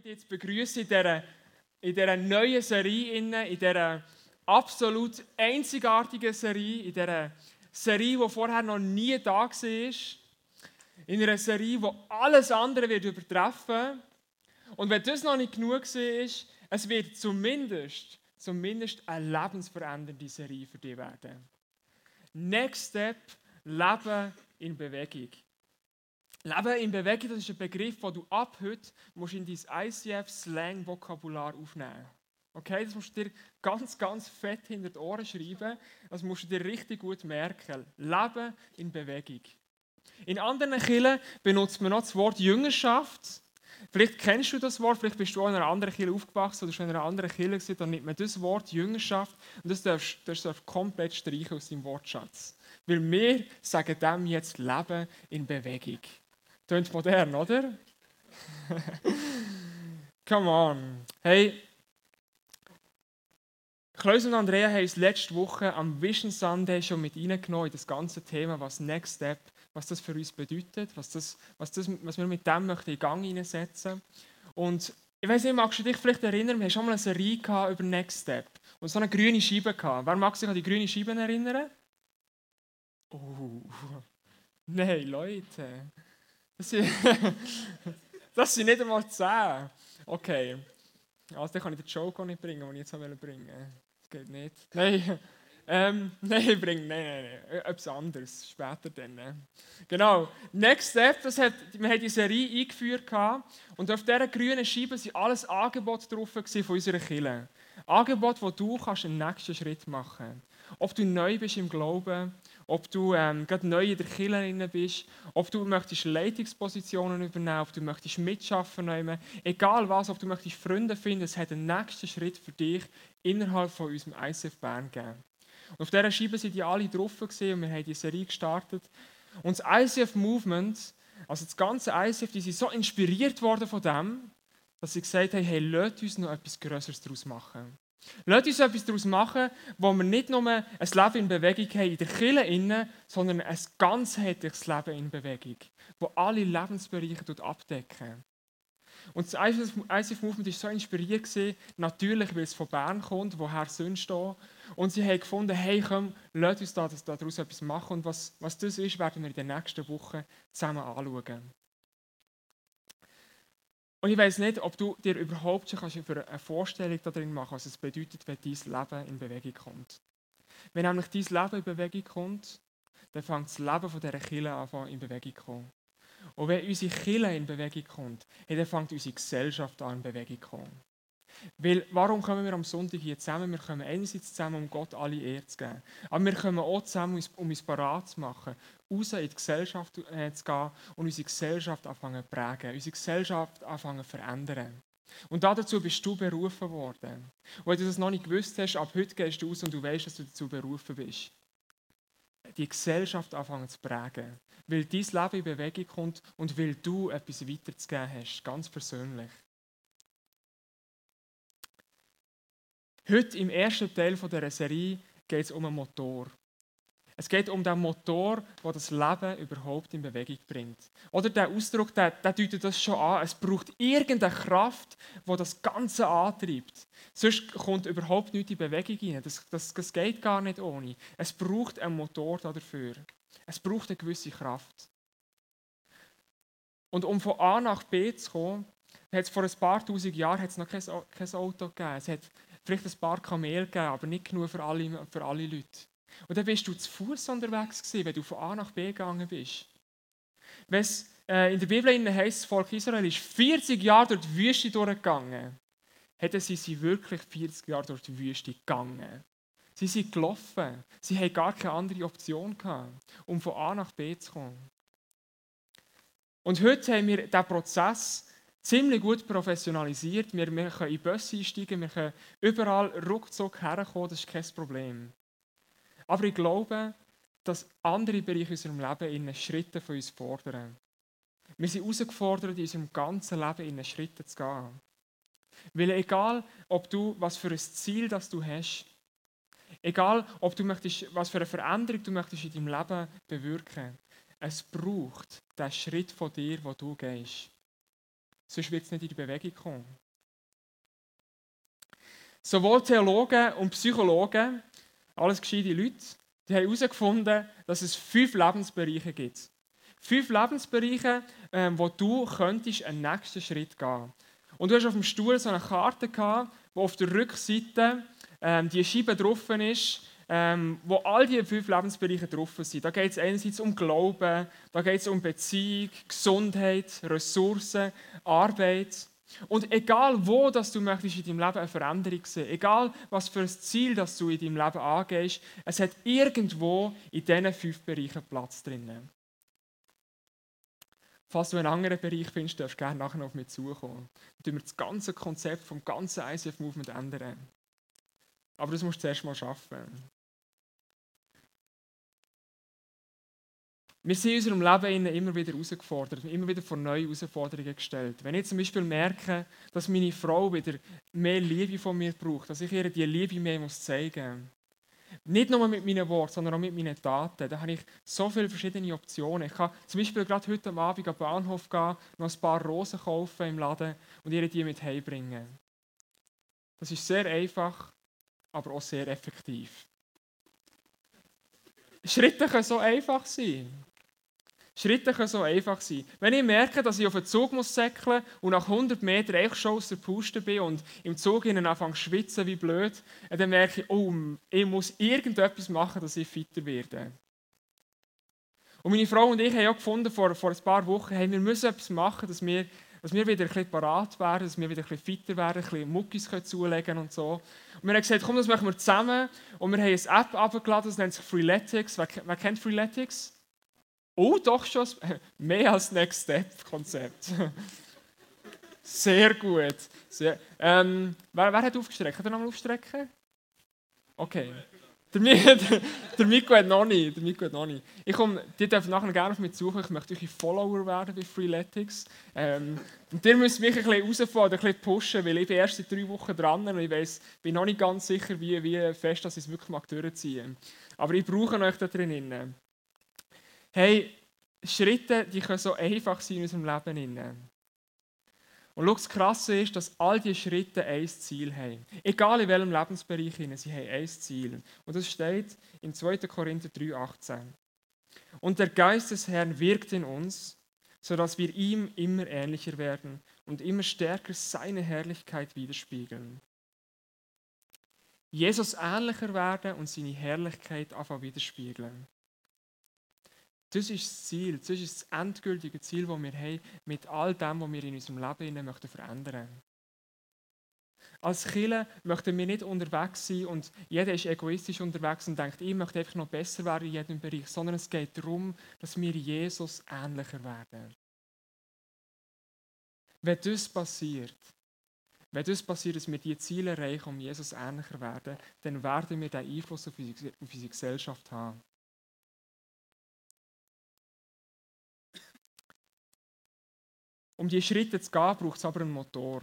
dich zu begrüßen in dieser, in dieser neuen Serie, in dieser absolut einzigartigen Serie, in dieser Serie, die vorher noch nie da war. In einer Serie, die alles andere wird übertreffen Und wenn das noch nicht genug war, es wird zumindest, zumindest eine lebensverändernde Serie für dich werden. Next Step, Leben in Bewegung. Leben in Bewegung, das ist ein Begriff, den du ab heute musst in dein ICF-Slang-Vokabular aufnehmen. Okay, das musst du dir ganz, ganz fett hinter die Ohren schreiben. Das musst du dir richtig gut merken. Leben in Bewegung. In anderen Kirchen benutzt man noch das Wort Jüngerschaft. Vielleicht kennst du das Wort, vielleicht bist du auch in einer anderen Kirche aufgewachsen oder schon in einer anderen Kirche gewesen, dann nimmt man das Wort Jüngerschaft und das darfst du komplett streichen aus deinem Wortschatz. Weil wir sagen dem jetzt Leben in Bewegung. Tönt modern, oder? Come on. Hey, Klaus und Andrea haben uns letzte Woche am Vision Sunday schon mit reingenommen in das ganze Thema, was Next Step, was das für uns bedeutet, was, das, was, das, was wir mit dem möchten in Gang hineinsetzen. Und ich weiß nicht, magst du dich vielleicht erinnern, wir haben schon mal eine Serie über Next Step und so eine grüne Scheibe gehabt. Wer mag sich an die grüne Scheibe erinnern? Oh, nein, Leute. Das sind, das sind nicht einmal 10. Okay. Also, dann kann ich den Joke auch nicht bringen, den ich jetzt bringen wollte. Das geht nicht. Nein. Ähm, nein, ich bringe, nein, nein, nein, etwas anderes, später dann. Ne? Genau, Next Step, das hat, wir haben die Serie eingeführt und auf dieser grünen Scheibe waren alles Angebote drauf von unserer Kirche. Angebote, wo du kannst einen nächsten Schritt machen kannst. Ob du neu bist im Glauben, ob du ähm, gerade neu in der Kirche bist, ob du möchtest Leitungspositionen übernehmen, ob du möchtest mitschaffen möchtest, egal was, ob du möchtest Freunde finden, es hat einen nächsten Schritt für dich innerhalb von unserem ICF Bern gegeben. Und auf dieser Scheibe sind die alle drauf und wir haben die Serie gestartet. Und das ICF Movement, also das ganze ICF, die sind so inspiriert worden von dem, dass sie gesagt haben, hey, lasst uns noch etwas Größeres daraus machen. Lasst uns etwas daraus machen, wo wir nicht nur ein Leben in Bewegung haben in der Kirche, sondern ein ganzheitliches Leben in Bewegung, wo alle Lebensbereiche abdecken. Und das ICF Movement war so inspiriert, natürlich, weil es von Bern kommt, woher sonst da. Und sie haben gefunden, hey, komm, lasst uns da, daraus etwas machen. Und was, was das ist, werden wir in den nächsten Wochen zusammen anschauen. Und ich weiß nicht, ob du dir überhaupt schon eine Vorstellung darin machen kannst, was es bedeutet, wenn dein Leben in Bewegung kommt. Wenn nämlich dein Leben in Bewegung kommt, dann fängt das Leben von dieser Kille an in Bewegung zu kommen. Und wenn unsere Kille in Bewegung kommt, dann fängt unsere Gesellschaft an in Bewegung zu kommen. Weil, warum kommen wir am Sonntag hier zusammen? Wir kommen einerseits zusammen, um Gott alle Ehre zu geben. Aber wir kommen auch zusammen, um uns parat zu machen, raus in die Gesellschaft äh, zu gehen und unsere Gesellschaft anfangen zu prägen, unsere Gesellschaft anfangen zu verändern. Und dazu bist du berufen worden. Und wenn du das noch nicht gewusst hast, ab heute gehst du aus und du weißt, dass du dazu berufen bist. Die Gesellschaft anfangen zu prägen. Weil dein Leben in Bewegung kommt und weil du etwas weiterzugeben hast, ganz persönlich. Heute im ersten Teil dieser Serie geht es um einen Motor. Es geht um den Motor, der das Leben überhaupt in Bewegung bringt. Oder der Ausdruck, der, der deutet das schon an. Es braucht irgendeine Kraft, die das Ganze antreibt. Sonst kommt überhaupt nichts in Bewegung rein. Das, das, das geht gar nicht ohne. Es braucht einen Motor dafür. Es braucht eine gewisse Kraft. Und um von A nach B zu kommen, hat es vor ein paar tausend Jahren noch kein, kein Auto gegeben. Es hat vielleicht ein paar Kamel gegeben, aber nicht genug für alle, für alle Leute. Und dann bist du zu Fuß unterwegs gewesen, wenn du von A nach B gegangen bist. Wenn es äh, in der Bibel heißt, das Volk Israel ist 40 Jahre durch die Wüste durchgegangen, hätten sie sie wirklich 40 Jahre durch die Wüste gegangen. Sie sind gelaufen. Sie haben gar keine andere Option gehabt, um von A nach B zu kommen. Und heute haben wir diesen Prozess ziemlich gut professionalisiert. Wir, wir können in Busse einsteigen, wir können überall ruckzuck herkommen, das ist kein Problem. Aber ich glaube, dass andere Bereiche in unserem Leben in Schritte von uns fordern. Wir sind herausgefordert, in unserem ganzen Leben in Schritte zu gehen. Weil egal, ob du, was für ein Ziel das du hast, egal, ob du möchtest, was für eine Veränderung du möchtest in deinem Leben bewirken, es braucht den Schritt von dir, wo du gehst. Sonst wird es nicht in die Bewegung kommen. Sowohl Theologen und Psychologen, alles gescheite Leute, die haben herausgefunden, dass es fünf Lebensbereiche gibt. Fünf Lebensbereiche, ähm, wo du könntest einen nächsten Schritt gehen. Und du hast auf dem Stuhl so eine Karte gehabt, wo auf der Rückseite ähm, die Scheibe drauf ist, ähm, wo all diese fünf Lebensbereiche drauf sind. Da geht es einerseits um Glauben, da geht es um Beziehung, Gesundheit, Ressourcen, Arbeit. Und egal wo dass du möchtest in deinem Leben eine Veränderung sehen, egal was für ein Ziel dass du in deinem Leben angehst, es hat irgendwo in diesen fünf Bereichen Platz drinnen. Falls du einen anderen Bereich findest, darfst du gerne nachher auf mich zukommen. Dann wir das ganze Konzept vom ganzen ICF Movement ändern. Aber das musst du zuerst mal schaffen. Wir sind in unserem Leben immer wieder herausgefordert, immer wieder vor neue Herausforderungen gestellt. Wenn ich zum Beispiel merke, dass meine Frau wieder mehr Liebe von mir braucht, dass ich ihr die Liebe mehr muss zeigen muss, nicht nur mit meinen Worten, sondern auch mit meinen Taten, dann habe ich so viele verschiedene Optionen. Ich kann zum Beispiel gerade heute Abend am Bahnhof gehen, noch ein paar Rosen kaufen im Laden und ihr die mit heimbringen. Das ist sehr einfach, aber auch sehr effektiv. Schritte können so einfach sein. Schritte können so einfach sein. Wenn ich merke, dass ich auf den Zug muss säckeln und nach 100 Metern echt schon aus der Puste bin und im Zug innen anfange schwitzen wie blöd, dann merke ich, oh, ich muss irgendetwas machen, dass ich fitter werde. Und meine Frau und ich haben auch gefunden, vor, vor ein paar Wochen, hey, wir müssen etwas machen, dass wir, dass wir wieder ein bisschen parat werden, dass wir wieder ein bisschen fitter werden, ein bisschen Muckis zulegen und so. Und wir haben gesagt, komm, das machen wir zusammen. Und wir haben eine App abgeladen, das nennt sich Freeletics. Wer, wer kennt Freeletics? Oh, doch schon mehr als Next Step Konzept. Sehr gut. Sehr, ähm, wer, wer, hat aufgestreckt? Hat er nochmal aufstrecken? Okay. Der, der, der hat noch nicht. Der Miko hat noch nicht. Ich komme, die dürfen nachher gerne auf mich suchen. Ich möchte eure Follower werden bei Freeletics. Ähm, und ihr müsst mich ein bisschen herausfordern, ein bisschen pushen, weil ich bin erst seit drei Wochen dran und ich weiss, bin noch nicht ganz sicher, wie, wie fest dass ich es wirklich mag durchziehen Aber ich brauche euch da drin. Hey, Schritte, die können so einfach sein in unserem Leben. Und schau, das Krasse ist, dass all diese Schritte ein Ziel haben. Egal in welchem Lebensbereich, sie haben ein Ziel. Und das steht in 2. Korinther 3,18. Und der Geist des Herrn wirkt in uns, sodass wir ihm immer ähnlicher werden und immer stärker seine Herrlichkeit widerspiegeln. Jesus ähnlicher werden und seine Herrlichkeit einfach widerspiegeln. Das ist das Ziel, das ist das endgültige Ziel, das wir haben, mit all dem, was wir in unserem Leben möchten verändern Als Killer möchten wir nicht unterwegs sein und jeder ist egoistisch unterwegs und denkt, ich möchte einfach noch besser werden in jedem Bereich, sondern es geht darum, dass wir Jesus ähnlicher werden. Wenn das passiert, wenn das passiert, dass wir die Ziele erreichen, um Jesus ähnlicher werden, dann werden wir den Einfluss auf unsere Gesellschaft haben. Um diese Schritte zu gehen, braucht es aber einen Motor.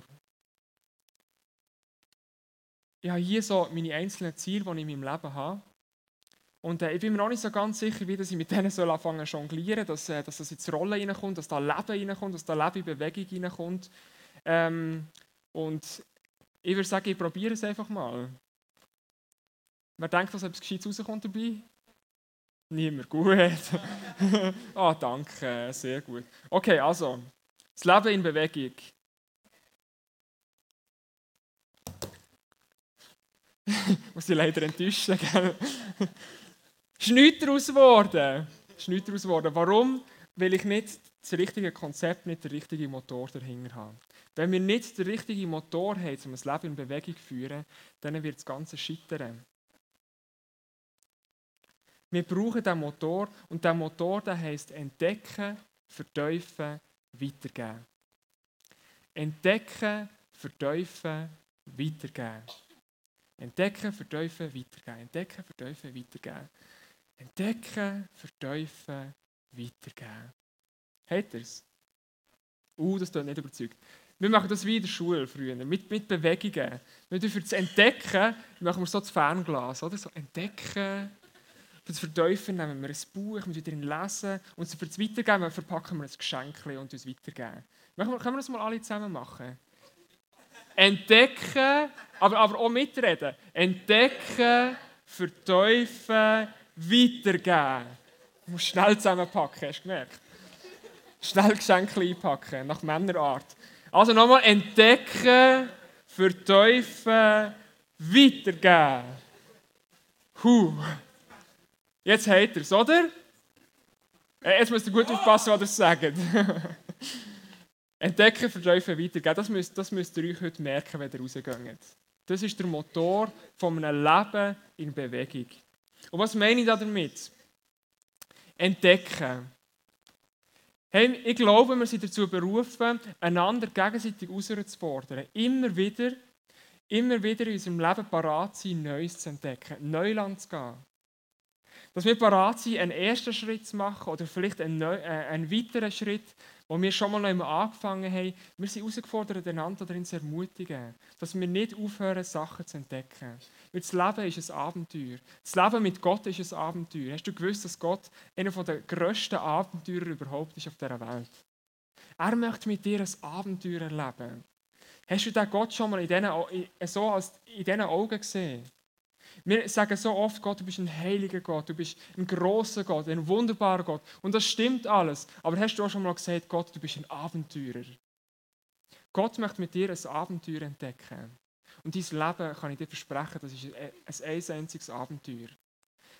Ich habe hier so meine einzelnen Ziele, die ich in meinem Leben habe. Und äh, ich bin mir noch nicht so ganz sicher, wie ich mit denen soll anfangen zu jonglieren, dass, äh, dass das ins Rollen reinkommt, dass da Leben reinkommt, dass da Leben in Bewegung reinkommt. Ähm, und ich würde sagen, ich probiere es einfach mal. Wer denkt, dass etwas Gescheites rauskommt dabei? Niemand. Gut. ah, danke. Sehr gut. Okay, also. Das Leben in Bewegung. muss ich leider enttäuschen. Gell? ist nichts daraus geworden. Warum? Weil ich nicht das richtige Konzept, nicht den richtigen Motor dahinter habe. Wenn wir nicht den richtigen Motor haben, um das Leben in Bewegung zu führen, dann wird das Ganze scheitern. Wir brauchen diesen Motor und der Motor der heisst entdecken, verteufeln, weitergeben. Entdecken, verteufeln, weitergeben. Entdecken, verteufeln, weitergeben. Entdecken, verteufeln, weitergeben. Entdecken, verteufeln, weitergeben. Habt ihr es? Uh, das tut nicht überzeugt. Wir machen das wie in der Schule früher, mit, mit Bewegungen. Nicht für das Entdecken machen wir so das Fernglas, oder? So entdecken, für das Verteufeln nehmen wir ein Buch, wir drin lesen und für das Weitergeben verpacken wir ein Geschenk und uns weitergeben. Können wir das mal alle zusammen machen? Entdecken, aber, aber auch mitreden. Entdecken, verteufeln, weitergeben. Du musst schnell zusammenpacken, hast du gemerkt? Schnell Geschenke einpacken, nach Männerart. Also nochmal entdecken, verteufeln, weitergeben. Huh. Jetzt habt ihr es, oder? Äh, jetzt müsst ihr gut aufpassen, was ihr sagt. Entdecken, verteufeln, weitergeben. Das müsst, das müsst ihr euch heute merken, wenn ihr rausgeht. Das ist der Motor von einem Leben in Bewegung. Und was meine ich damit? Entdecken. Hey, ich glaube, wir sind dazu berufen, einander gegenseitig herauszufordern. Immer wieder, immer wieder in unserem Leben parat sein, Neues zu entdecken, Neuland zu gehen. Dass wir parat sind, einen ersten Schritt zu machen oder vielleicht einen, neu, äh, einen weiteren Schritt, wo wir schon mal noch angefangen haben. Wir sind herausgefordert, einander darin zu ermutigen, dass wir nicht aufhören, Sachen zu entdecken. Weil das Leben ist ein Abenteuer. Das Leben mit Gott ist ein Abenteuer. Hast du gewusst, dass Gott einer der grössten Abenteurer überhaupt ist auf dieser Welt? Er möchte mit dir ein Abenteuer erleben. Hast du den Gott schon mal in diesen, so in diesen Augen gesehen? Wir sagen so oft, Gott, du bist ein heiliger Gott, du bist ein großer Gott, ein wunderbarer Gott. Und das stimmt alles. Aber hast du auch schon mal gesagt, Gott, du bist ein Abenteurer? Gott möchte mit dir ein Abenteuer entdecken. Und dein Leben, kann ich dir versprechen, das ist ein, einziges Abenteuer,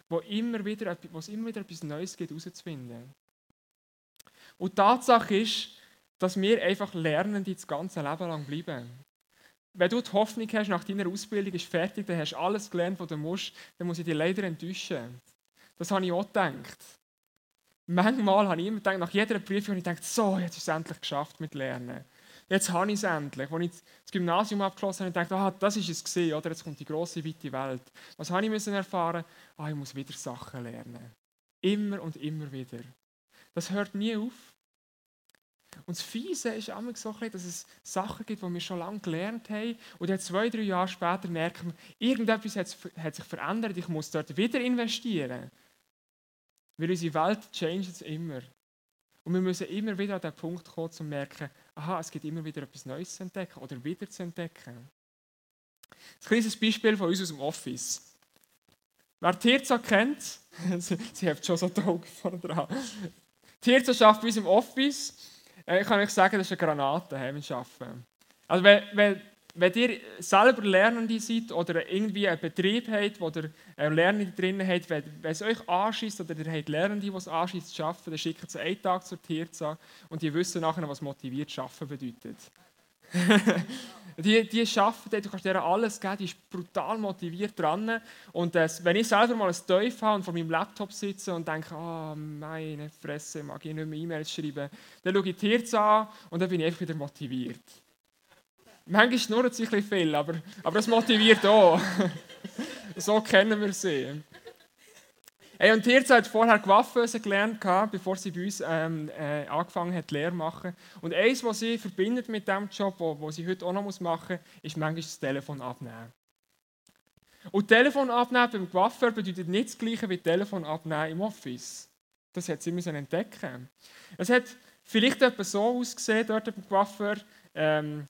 wo, immer wieder, wo es immer wieder etwas Neues gibt, herauszufinden. Und die Tatsache ist, dass wir einfach lernen, die das ganze Leben lang bleiben wenn du die Hoffnung hast, nach deiner Ausbildung ist fertig, dann hast du alles gelernt, was du musst, dann muss ich dich leider enttäuschen. Das habe ich auch gedacht. Manchmal habe ich immer gedacht, nach jeder Prüfung ich gedacht, so, jetzt ist es endlich geschafft mit Lernen. Jetzt habe ich es endlich. Als ich das Gymnasium abgeschlossen habe, dachte ich, ah, das ist es gesehen, oder? Jetzt kommt die große, weite Welt. Was habe ich müssen erfahren? Ah, ich muss wieder Sachen lernen. Immer und immer wieder. Das hört nie auf. Und das Fiese ist immer so, dass es Sachen gibt, die wir schon lange gelernt haben. Und dann zwei, drei Jahre später merken wir, irgendetwas hat sich verändert, ich muss dort wieder investieren. Weil unsere Welt changes immer. Und wir müssen immer wieder an den Punkt kommen, um zu merken, aha, es gibt immer wieder etwas Neues zu entdecken oder wieder zu entdecken. Ein kleines Beispiel von uns aus dem Office. Wer Tirza kennt, sie, sie hat schon so die Augen vorne dran. Tirza arbeitet bei uns im Office ich kann euch sagen, das ist eine Granate, wenn wir arbeiten. Also wenn, wenn, wenn ihr selber Lernende seid oder irgendwie einen Betrieb habt, wo ihr Lernende drin habt, wenn, wenn es euch anschießt oder ihr habt Lernende, die es anschießt zu arbeiten, dann schickt sie einen Tag zur Tirza und die wissen nachher, was motiviert arbeiten bedeutet. die, die arbeiten, du kannst denen alles geben, die ist brutal motiviert dran. Und äh, wenn ich selber mal ein Teufel habe und vor meinem Laptop sitze und denke, oh, meine Fresse, mag ich nicht mehr E-Mails schreiben, dann schaue ich die Hirze an und dann bin ich einfach wieder motiviert. Manchmal schnurrt es ein bisschen viel, aber, aber das motiviert auch. so kennen wir sie. Hey, und Tirza hat vorher Gewaffenösen gelernt, bevor sie bei uns ähm, äh, angefangen hat, Lehre machen. Und eines, was sie verbindet mit diesem Job, was sie heute auch noch machen muss, ist manchmal das Telefon abnehmen. Und Telefon abnehmen beim Coiffeur bedeutet nicht das Gleiche wie Telefon abnehmen im Office. Das hat sie müssen entdecken. Es hat vielleicht etwas so ausgesehen dort beim Coiffeur. Ähm,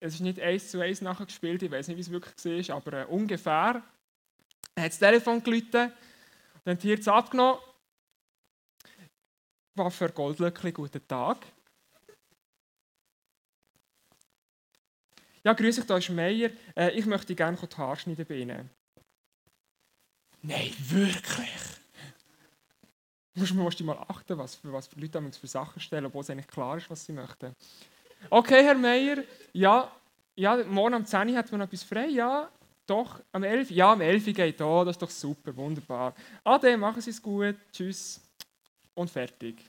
es ist nicht eins zu eins nachgespielt, ich weiß nicht, wie es wirklich war, aber äh, ungefähr. Er hat das Telefon geläutet dann die jetzt abgenommen. Was für Goldlöckchen, guten Tag. Ja, grüß dich, da ist Meier. Äh, ich möchte gerne die Haare schneiden bei Ihnen. Nein, wirklich? Musst, du mal achten, was für, was für Leute für Sachen stellen, obwohl es eigentlich klar ist, was sie möchten. Okay, Herr Meier, ja, ja morgen um 10 Uhr hat man etwas frei. Ja, doch, am 11. Ja, am 11. geht da, das ist doch super, wunderbar. Ade, machen Sie es gut, tschüss und fertig.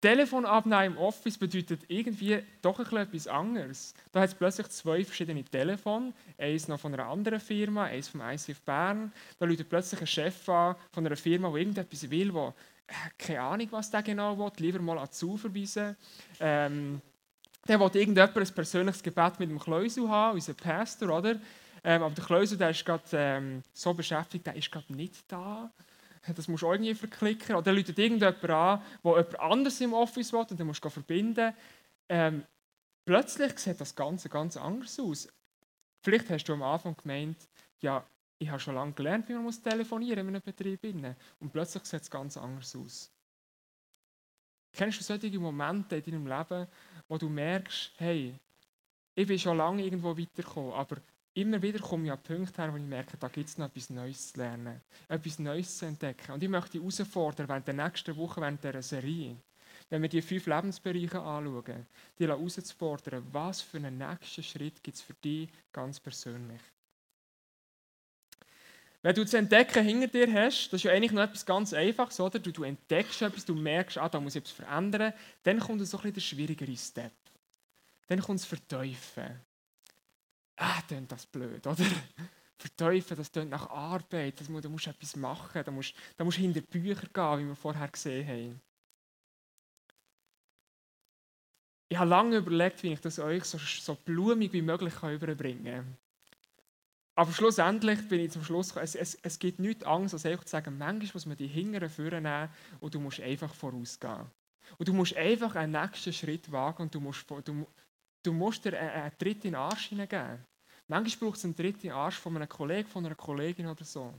Telefon abnehmen im Office bedeutet irgendwie doch etwas anderes. Da hat es plötzlich zwei verschiedene Telefone, eins noch von einer anderen Firma, eins vom ICF Bern. Da läutet plötzlich ein Chef an von einer Firma, die irgendetwas will, wo äh, keine Ahnung, was der genau will, lieber mal an zuverweisen. Ähm, der will irgendjemand ein persönliches Gebet mit dem Kleusel haben, unser Pastor, oder? Ähm, aber der Kleusel, der ist gerade ähm, so beschäftigt, der ist gerade nicht da. das musst du irgendwie verklicken. Oder läutet irgendjemand an, der jemand anderes im Office will und dann musst du verbinden. Ähm, plötzlich sieht das Ganze ganz anders aus. Vielleicht hast du am Anfang gemeint, ja, ich habe schon lange gelernt, wie man muss telefonieren in einem Betrieb. Und plötzlich sieht es ganz anders aus. Kennst du solche Momente in deinem Leben, wo du merkst, hey, ich bin schon lange irgendwo weitergekommen, aber immer wieder komme ich an Punkte her, wo ich merke, da gibt es noch etwas Neues zu lernen, etwas Neues zu entdecken. Und ich möchte dich herausfordern, während der nächsten Woche, während dieser Serie, wenn wir die fünf Lebensbereiche anschauen, die herauszufordern, was für einen nächsten Schritt gibt es für dich ganz persönlich. Wenn du zu entdecken hinter dir hast, das ist ja eigentlich noch etwas ganz Einfaches, oder? Du, du entdeckst etwas, du merkst, ah, da muss ich etwas verändern, dann kommt so ein bisschen der schwierigere Step. Dann kommt das Verteufeln. Ah, dann das blöd, oder? Verteufeln, das klingt nach Arbeit, das, da musst du etwas machen, da musst, da musst du hinter Bücher gehen, wie wir vorher gesehen haben. Ich habe lange überlegt, wie ich das euch so, so blumig wie möglich überbringen kann. Aber schlussendlich bin ich zum Schluss gekommen, es, es, es gibt nichts Angst, als einfach zu sagen, manchmal muss man die Hingeren vornehmen und du musst einfach vorausgehen. Und du musst einfach einen nächsten Schritt wagen und du musst, du, du musst dir einen, einen Tritt Arsch hineingeben. Manchmal braucht es einen Tritt in den Arsch von einem Kollegen, von einer Kollegin oder so.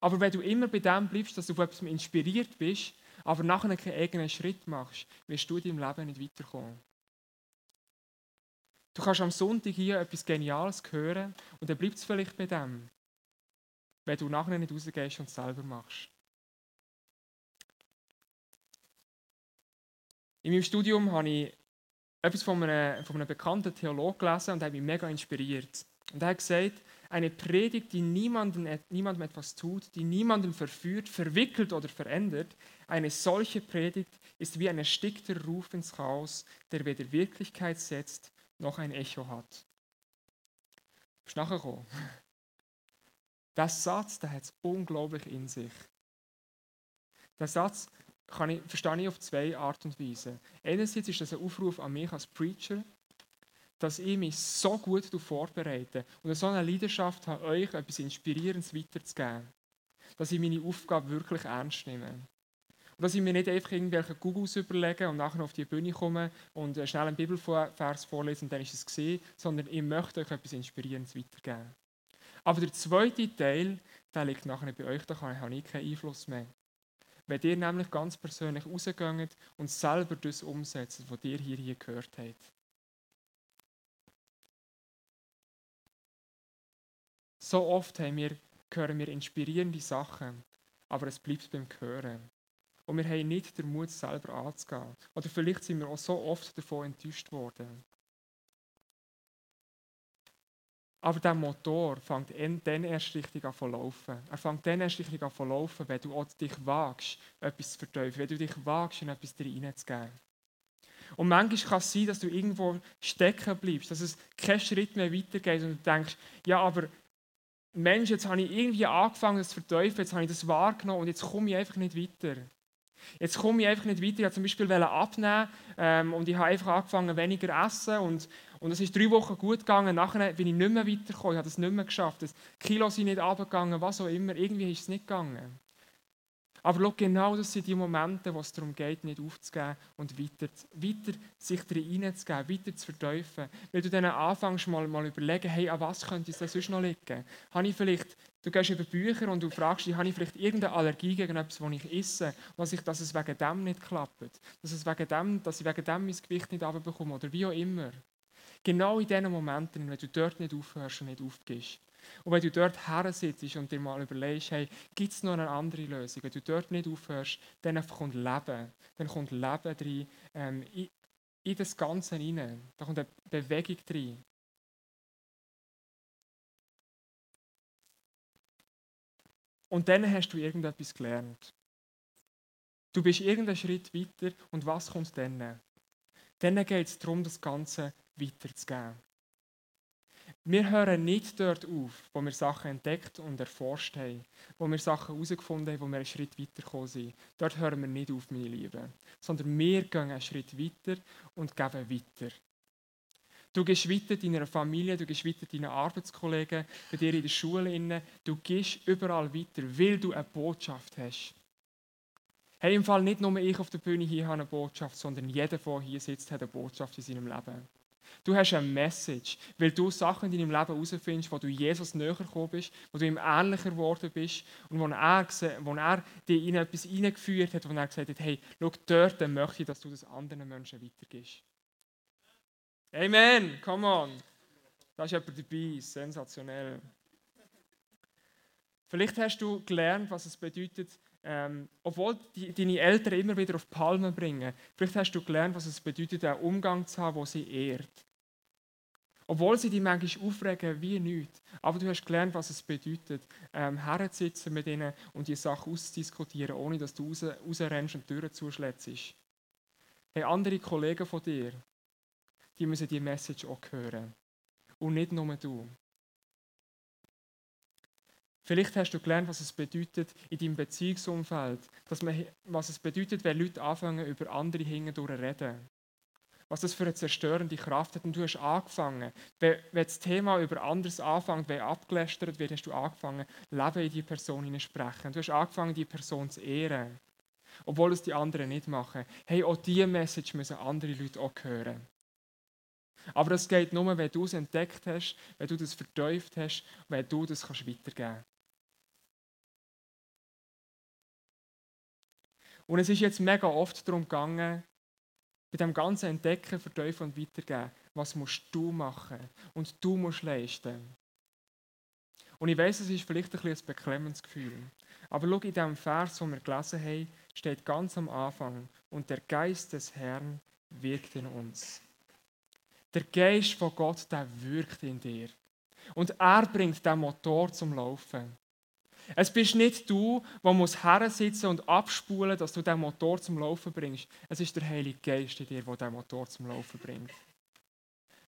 Aber wenn du immer bei dem bleibst, dass du von etwas inspiriert bist, aber nachher keinen eigenen Schritt machst, wirst du in deinem Leben nicht weiterkommen. Du kannst am Sonntag hier etwas Geniales hören und dann bleibt es vielleicht bei dem, wenn du nachher nicht rausgehst und es selber machst. In meinem Studium habe ich etwas von einem, von einem bekannten Theologen gelesen und hat mich mega inspiriert. Und er hat gesagt, eine Predigt, die niemandem, niemandem etwas tut, die niemanden verführt, verwickelt oder verändert, eine solche Predigt ist wie ein erstickter Ruf ins Chaos, der weder Wirklichkeit setzt noch ein Echo hat. Bist nachgekommen? Der Satz, der hat es unglaublich in sich. Der Satz kann ich, verstehe ich auf zwei Art und Weise. Einerseits ist das ein Aufruf an mich als Preacher, dass ich mich so gut vorbereite und so eine Leidenschaft habe, euch etwas Inspirierendes weiterzugeben. Dass ich meine Aufgabe wirklich ernst nehme. Dass ich mir nicht einfach irgendwelche Googles überlege und nachher auf die Bühne komme und äh, schnell einen Bibelvers vorlese und dann ist es gesehen, sondern ich möchte euch etwas Inspirierendes weitergeben. Aber der zweite Teil, der liegt nachher bei euch, da habe ich keinen Einfluss mehr. Wenn ihr nämlich ganz persönlich rausgeht und selber das umsetzt, was ihr hier, hier gehört habt. So oft haben wir, hören wir inspirierende Sachen, aber es bleibt beim Hören. Und wir haben nicht den Mut, selber anzugehen. Oder vielleicht sind wir auch so oft davon enttäuscht worden. Aber der Motor fängt dann erst richtig an zu laufen. Er fängt dann erst richtig an zu laufen, wenn du dich wagst, etwas zu verteufeln, wenn du dich wagst, in etwas reinzugeben. Und manchmal kann es sein, dass du irgendwo stecken bleibst, dass es keinen Schritt mehr weitergeht und du denkst, ja, aber Mensch, jetzt habe ich irgendwie angefangen, das zu verteufeln, jetzt habe ich das wahrgenommen und jetzt komme ich einfach nicht weiter. Jetzt komme ich einfach nicht weiter. Ich wollte zum Beispiel abnehmen ähm, und ich habe einfach angefangen, weniger zu essen. Und, und es ist drei Wochen gut gegangen. Nachher bin ich nicht mehr weitergekommen. Ich habe es nicht mehr geschafft. Das Kilo sind nicht abgegangen, was auch immer. Irgendwie ist es nicht gegangen. Aber schau, genau das sind die Momente, wo es darum geht, nicht aufzugeben und weiter, weiter sich hineinzugeben, weiter zu verteufeln. Weil du dann anfängst, mal, mal überlegen, hey, an was könnte es sonst noch liegen? Habe ich vielleicht, du gehst über Bücher und du fragst dich, habe ich vielleicht irgendeine Allergie gegen etwas, was ich esse, was ich, dass es wegen dem nicht klappt, dass, es wegen dem, dass ich wegen dem mein Gewicht nicht abbekomme oder wie auch immer. Genau in diesen Momenten, wenn du dort nicht aufhörst und nicht aufgibst, und wenn du dort her sitzt und dir mal überlegst, hey, gibt es noch eine andere Lösung? Wenn du dort nicht aufhörst, dann kommt Leben. Dann kommt Leben rein, ähm, in, in das Ganze rein. Da kommt eine Bewegung rein. Und dann hast du irgendetwas gelernt. Du bist irgendeinen Schritt weiter und was kommt dann? Dann geht es darum, das Ganze weiterzugeben. Wir hören nicht dort auf, wo wir Sachen entdeckt und erforscht haben, wo wir Sachen herausgefunden haben, wo wir einen Schritt weitergekommen sind. Dort hören wir nicht auf, meine Lieben. Sondern wir gehen einen Schritt weiter und geben weiter. Du gehst weiter deiner Familie, du gehst weiter deinen Arbeitskollegen, bei dir in der Schule. Du gehst überall weiter, weil du eine Botschaft hast. Hey, im Fall nicht nur ich auf der Bühne hier habe eine Botschaft, sondern jeder, der hier sitzt, hat eine Botschaft in seinem Leben. Du hast eine Message, weil du Sachen in deinem Leben herausfindest, wo du Jesus näher gekommen bist, wo du ihm ähnlicher geworden bist und wo er, wo er dich in etwas hineingeführt hat, wo er gesagt hat, hey, schau, dort möchte ich, dass du das anderen Menschen weitergibst. Amen, come on. Da ist jemand dabei, sensationell. Vielleicht hast du gelernt, was es bedeutet, ähm, obwohl die, deine Eltern immer wieder auf Palmen bringen, vielleicht hast du gelernt, was es bedeutet, einen Umgang zu haben, wo sie ehrt. Obwohl sie dich manchmal aufregen wie nichts. Aber du hast gelernt, was es bedeutet, ähm, herzusitzen mit ihnen und die Sachen auszudiskutieren, ohne dass du raus, rausrennst und die Türen zuschlägst. Hey, andere Kollegen von dir, die müssen die Message auch hören. Und nicht nur du. Vielleicht hast du gelernt, was es bedeutet in deinem Beziehungsumfeld, dass man, was es bedeutet, wenn Leute anfangen, über andere hindurch zu reden. Was das für eine zerstörende Kraft hat. Und du hast angefangen, wenn, wenn das Thema über anderes anfängt, wenn abgelästert wird, hast du angefangen, Leben in die Person hineinsprechen. Du hast angefangen, die Person zu ehren. Obwohl es die anderen nicht machen. Hey, auch diese Message müssen andere Leute auch hören. Aber das geht nur, wenn du es entdeckt hast, wenn du das verteuft hast, wenn du das kannst weitergeben kannst. Und es ist jetzt mega oft darum gegangen, bei dem ganzen Entdecken, Verteufeln und Weitergeben, was musst du machen und du musst leisten. Und ich weiß, es ist vielleicht ein, ein beklemmendes Gefühl. Aber schau, in diesem Vers, den wir gelesen haben, steht ganz am Anfang, und der Geist des Herrn wirkt in uns. Der Geist von Gott, der wirkt in dir. Und er bringt den Motor zum Laufen. Es bist nicht du, der muss sitzen und abspulen, dass du den Motor zum Laufen bringst. Es ist der Heilige Geist in dir, der den Motor zum Laufen bringt.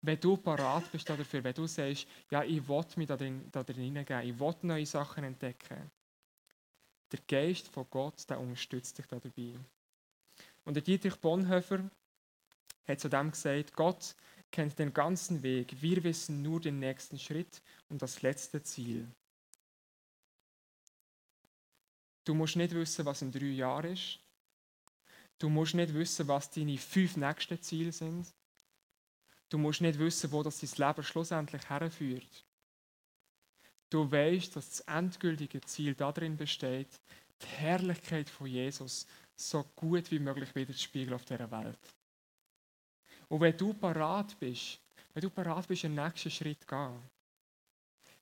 Wenn du parat bist dafür, wenn du sagst, ja, ich will mich da drin, hineingeben, ich will neue Sachen entdecken, der Geist von Gott, der unterstützt dich dabei. Und der Dietrich Bonhoeffer hat zu dem gesagt, Gott kennt den ganzen Weg, wir wissen nur den nächsten Schritt und das letzte Ziel. Du musst nicht wissen, was in drei Jahren ist. Du musst nicht wissen, was deine fünf nächsten Ziele sind. Du musst nicht wissen, wo das dein Leben schlussendlich herführt. Du weißt, dass das endgültige Ziel darin besteht, die Herrlichkeit von Jesus so gut wie möglich wieder zu spiegeln auf dieser Welt. Und wenn du parat bist, wenn du parat bist, den nächsten Schritt zu gehen,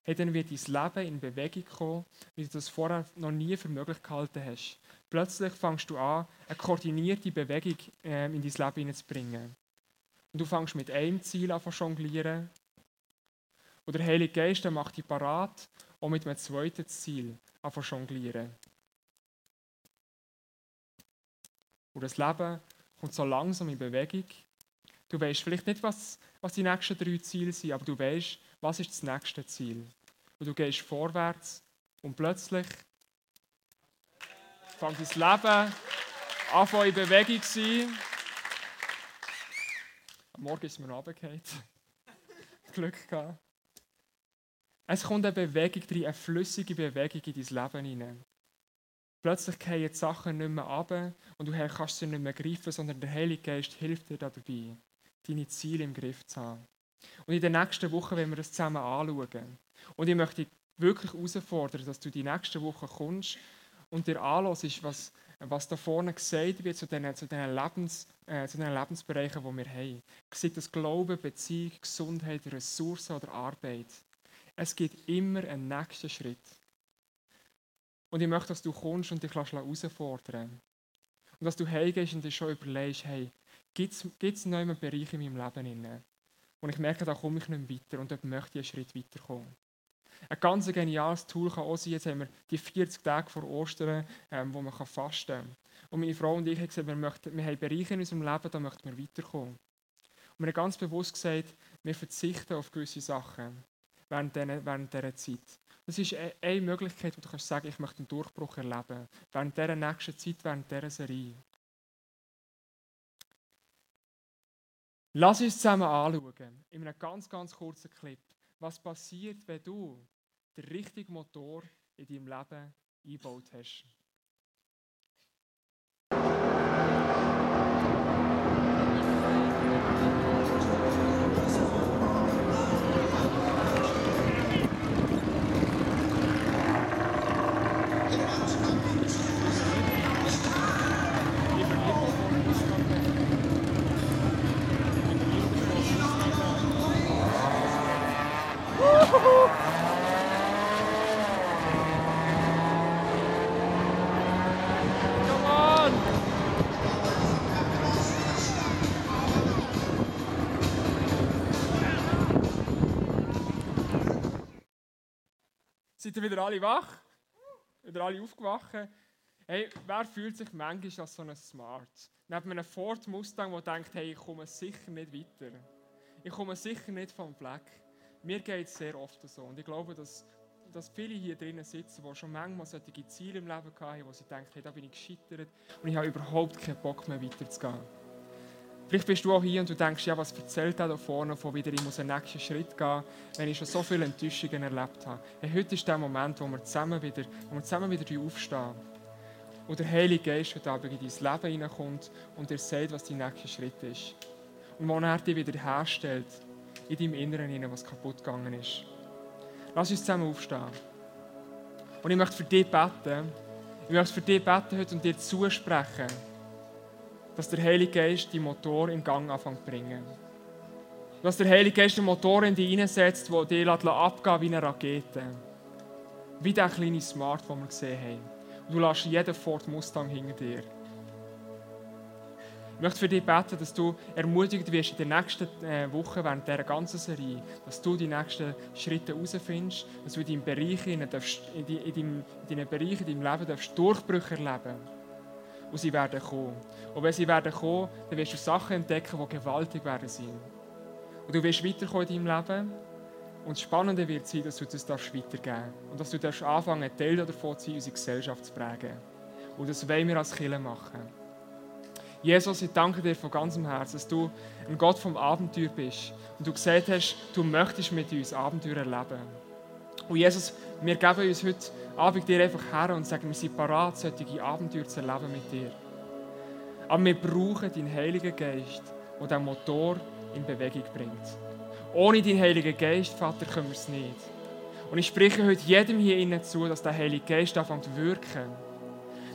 hey, dann wird dein Leben in Bewegung kommen, wie du das vorher noch nie für möglich gehalten hast. Plötzlich fängst du an, eine koordinierte Bewegung ähm, in dein Leben hineinzubringen. Und du fängst mit einem Ziel an zu jonglieren. Und der Heilige Geist macht dich parat, um mit einem zweiten Ziel an zu jonglieren. Und das Leben kommt so langsam in Bewegung. Du weißt vielleicht nicht, was, was die nächsten drei Ziele sind, aber du weißt, was ist das nächste Ziel? Und du gehst vorwärts und plötzlich fängt dein Leben an in Bewegung zu sein. Am Morgen ist mir noch runtergefallen. Glück gehabt. Es kommt eine Bewegung rein, eine flüssige Bewegung in dein Leben hinein. Plötzlich fallen die Sachen nicht mehr ab und du kannst sie nicht mehr greifen, sondern der Heilige Geist hilft dir dabei, deine Ziele im Griff zu haben. Und in den nächsten Wochen werden wir das zusammen anschauen. Und ich möchte dich wirklich herausfordern, dass du die nächsten Wochen kommst und dir anhörst, was, was da vorne gesagt wird zu diesen, zu diesen, Lebens, äh, zu diesen Lebensbereichen, die wir haben. Sei das Glauben, Beziehung, Gesundheit, Ressourcen oder Arbeit. Es gibt immer einen nächsten Schritt. Und ich möchte, dass du kommst und dich herausfordern Und dass du heimgehst und dir schon überlegst, hey, gibt es noch einen Bereich in meinem Leben? Drin? Und ich merke, da komme ich nicht weiter und dort möchte ich einen Schritt weiterkommen. Ein ganz geniales Tool kann auch sein, jetzt haben wir die 40 Tage vor Ostern, ähm, wo man fasten kann. Und meine Frau und ich haben gesagt, wir, möchten, wir haben Bereiche in unserem Leben, da möchten wir weiterkommen. Und wir haben ganz bewusst gesagt, wir verzichten auf gewisse Sachen während, dieser, während dieser Zeit. Das ist e-, eine Möglichkeit, wo du kannst sagen, ich möchte einen Durchbruch erleben. Während dieser nächsten Zeit, während dieser Serie. Lass uns zusammen anschauen, in einem ganz, ganz kurzen Clip, was passiert, wenn du den richtigen Motor in deinem Leben eingebaut hast. Seid ihr wieder alle wach? Wieder alle aufgewacht? Hey, wer fühlt sich manchmal als so ein Smart? Neben einem Ford Mustang, der denkt, hey, ich komme sicher nicht weiter. Ich komme sicher nicht vom Fleck. Mir geht es sehr oft so. Und ich glaube, dass, dass viele hier drinnen sitzen, die schon manchmal solche Ziele im Leben hatten, wo sie denken, hey, da bin ich gescheitert und ich habe überhaupt keinen Bock mehr weiterzugehen. Vielleicht bist du auch hier und du denkst, ja, was erzählt er da vorne, von wieder ich muss einen nächsten Schritt gehen, wenn ich schon so viele Enttäuschungen erlebt habe. Hey, heute ist der Moment, wo wir zusammen wieder, wo wir zusammen wieder aufstehen. Und der Heilige Geist heute Abend in dein Leben hineinkommt und dir sagt, was dein nächster Schritt ist. Und wo er dich wieder herstellt, in deinem Inneren, hinein, was kaputt gegangen ist. Lass uns zusammen aufstehen. Und ich möchte für dich beten. Ich möchte für dich beten heute und dir zusprechen, dass der Heilige Geist die Motor in Gang anfängt zu bringen. Dass der Heilige Geist den Motor in dich hineinsetzt, der dich abgehen wie eine Rakete. Wie der kleine Smart, den wir gesehen haben. Und du lässt jeden Ford Mustang hinter dir. Ich möchte für dich beten, dass du ermutigt wirst in den nächsten äh, Wochen während dieser ganzen Serie, dass du die nächsten Schritte herausfindest, dass du in deinem Bereich, in, darfst, deinem, in deinem Bereich, in deinem Leben darfst Durchbrüche erleben Und sie werden kommen. Und wenn sie werden kommen, dann wirst du Sachen entdecken, die gewaltig werden sein. Und du wirst weiterkommen in deinem Leben. Und das Spannende wird sein, dass du das weitergeben darfst. Und dass du darfst anfangen, ein Teil davon zu sein, unsere Gesellschaft zu prägen. Und das wollen wir als Kirche machen. Jesus, ich danke dir von ganzem Herzen, dass du ein Gott vom Abenteuer bist und du gesagt hast, du möchtest mit uns Abenteuer erleben. Und Jesus, wir geben uns heute Abend dir einfach her und sagen, wir sind parat, solche Abenteuer zu erleben mit dir. Aber wir brauchen deinen Heiligen Geist, der den Motor in Bewegung bringt. Ohne deinen Heiligen Geist, Vater, können wir es nicht. Und ich spreche heute jedem hier innen zu, dass der Heilige Geist anfängt zu wirken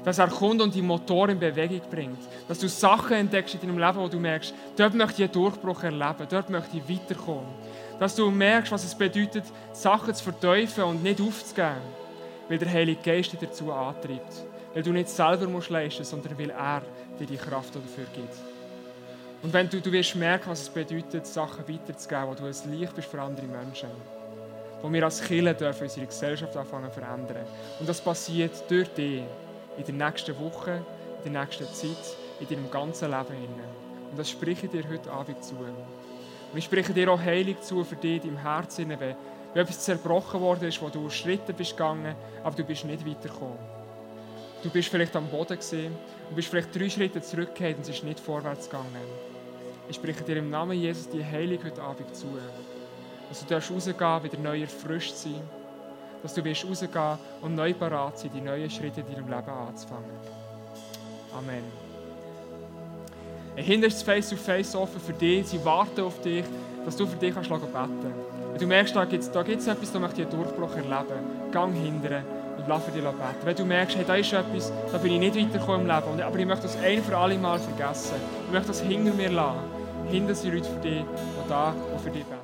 dass er kommt und die Motor in Bewegung bringt. Dass du Sachen entdeckst in deinem Leben, wo du merkst, dort möchte ich einen Durchbruch erleben, dort möchte ich weiterkommen. Dass du merkst, was es bedeutet, Sachen zu verteufeln und nicht aufzugeben, weil der Heilige Geist dich dazu antreibt. Weil du nicht selber musst leisten, sondern weil er dir die Kraft dafür gibt. Und wenn du, du wirst merken, was es bedeutet, Sachen weiterzugeben, wo du ein Licht bist für andere Menschen. Wo wir als Kirche dürfen unsere Gesellschaft anfangen zu verändern. Und das passiert durch dich in der nächsten Woche, in der nächsten Zeit, in deinem ganzen Leben. Und das spreche ich dir heute Abend zu. Und ich spreche dir auch Heilung zu für dich deinem Herzen, wenn, etwas zerbrochen worden ist, wo du Schritte bist gegangen, aber du bist nicht weitergekommen. Du bist vielleicht am Boden gesehen und bist vielleicht drei Schritte zurückgekehrt und es ist nicht vorwärts gegangen. Ich spreche dir im Namen Jesus die Heilung heute Abend zu. Dass du rausgehen darfst, wieder neu erfrischt sein dass du rausgehen und neu parat sein, die neuen Schritte in deinem Leben anzufangen. Amen. Hinter ist das Face-to-Face offen für dich. Sie warten auf dich, dass du für dich kannst beten kannst. Wenn du merkst, da gibt es da gibt's etwas, da möchte ich einen Durchbruch erleben, gang hindern und lass für dich beten. Wenn du merkst, hey, da ist etwas, da bin ich nicht weitergekommen im Leben, aber ich möchte das ein für alle Mal vergessen. Ich möchte das hinter mir lassen. Hinter sind Leute für dich, die da und für dich beten.